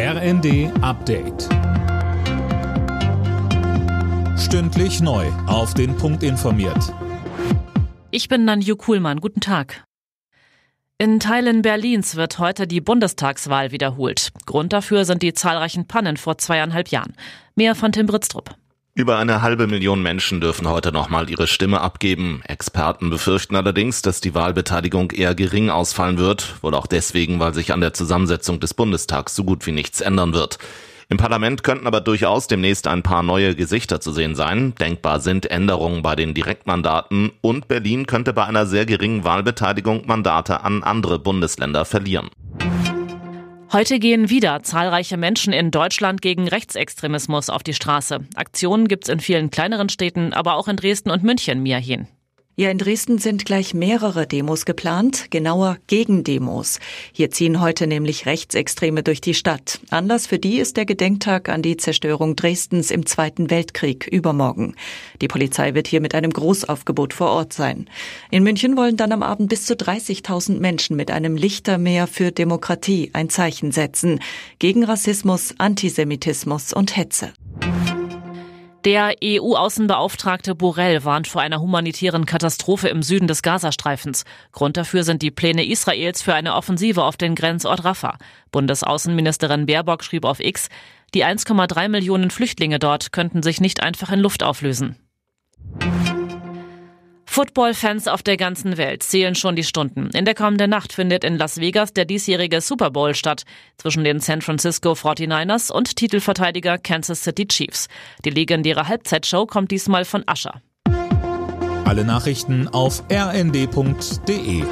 RND Update. Stündlich neu. Auf den Punkt informiert. Ich bin Nanju Kuhlmann. Guten Tag. In Teilen Berlins wird heute die Bundestagswahl wiederholt. Grund dafür sind die zahlreichen Pannen vor zweieinhalb Jahren. Mehr von Tim Britztrup. Über eine halbe Million Menschen dürfen heute nochmal ihre Stimme abgeben. Experten befürchten allerdings, dass die Wahlbeteiligung eher gering ausfallen wird, wohl auch deswegen, weil sich an der Zusammensetzung des Bundestags so gut wie nichts ändern wird. Im Parlament könnten aber durchaus demnächst ein paar neue Gesichter zu sehen sein. Denkbar sind Änderungen bei den Direktmandaten und Berlin könnte bei einer sehr geringen Wahlbeteiligung Mandate an andere Bundesländer verlieren. Heute gehen wieder zahlreiche Menschen in Deutschland gegen Rechtsextremismus auf die Straße. Aktionen gibt's in vielen kleineren Städten, aber auch in Dresden und München, Miahin. Ja, in Dresden sind gleich mehrere Demos geplant, genauer Gegendemos. Hier ziehen heute nämlich Rechtsextreme durch die Stadt. Anlass für die ist der Gedenktag an die Zerstörung Dresdens im Zweiten Weltkrieg übermorgen. Die Polizei wird hier mit einem Großaufgebot vor Ort sein. In München wollen dann am Abend bis zu 30.000 Menschen mit einem Lichtermeer für Demokratie ein Zeichen setzen. Gegen Rassismus, Antisemitismus und Hetze. Der EU-Außenbeauftragte Borrell warnt vor einer humanitären Katastrophe im Süden des Gazastreifens. Grund dafür sind die Pläne Israels für eine Offensive auf den Grenzort Rafah. Bundesaußenministerin Baerbock schrieb auf X, die 1,3 Millionen Flüchtlinge dort könnten sich nicht einfach in Luft auflösen. Football-Fans auf der ganzen Welt zählen schon die Stunden. In der kommenden Nacht findet in Las Vegas der diesjährige Super Bowl statt zwischen den San Francisco 49ers und Titelverteidiger Kansas City Chiefs. Die legendäre Halbzeitshow kommt diesmal von Ascher. Alle Nachrichten auf rnd.de